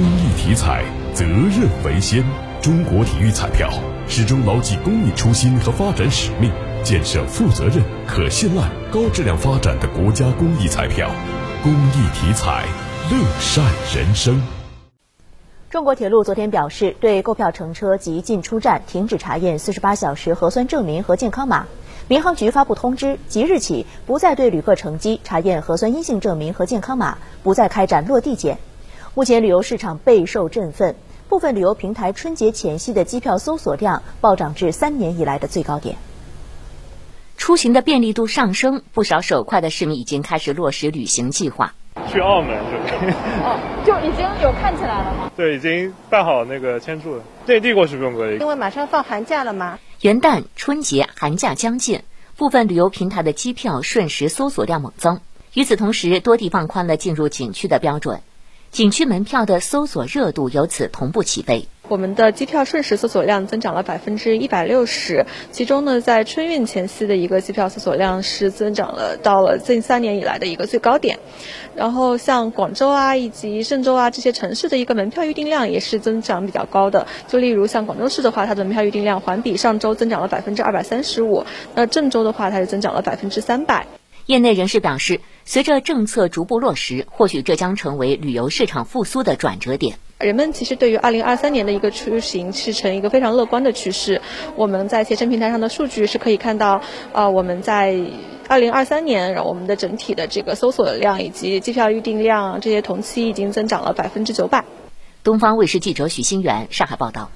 公益体彩，责任为先。中国体育彩票始终牢记公益初心和发展使命，建设负责任、可信赖、高质量发展的国家公益彩票。公益体彩，乐善人生。中国铁路昨天表示，对购票乘车及进出站停止查验四十八小时核酸证明和健康码。民航局发布通知，即日起不再对旅客乘机查验核酸阴性证明和健康码，不再开展落地检。目前旅游市场备受振奋，部分旅游平台春节前夕的机票搜索量暴涨至三年以来的最高点。出行的便利度上升，不少手快的市民已经开始落实旅行计划。去澳门准备。哦，就已经有看起来了吗？对，已经办好那个签注了。内地过去不用隔离，因为马上放寒假了嘛。元旦、春节、寒假将近，部分旅游平台的机票瞬时搜索量猛增。与此同时，多地放宽了进入景区的标准，景区门票的搜索热度由此同步起飞。我们的机票瞬时搜索量增长了百分之一百六十，其中呢，在春运前夕的一个机票搜索量是增长了到了近三年以来的一个最高点。然后像广州啊以及郑州啊这些城市的一个门票预订量也是增长比较高的。就例如像广州市的话，它的门票预订量环比上周增长了百分之二百三十五，那郑州的话，它是增长了百分之三百。业内人士表示，随着政策逐步落实，或许这将成为旅游市场复苏的转折点。人们其实对于二零二三年的一个出行是呈一个非常乐观的趋势。我们在携程平台上的数据是可以看到，呃，我们在二零二三年，然后我们的整体的这个搜索量以及机票预订量这些同期已经增长了百分之九百。东方卫视记者许新元上海报道。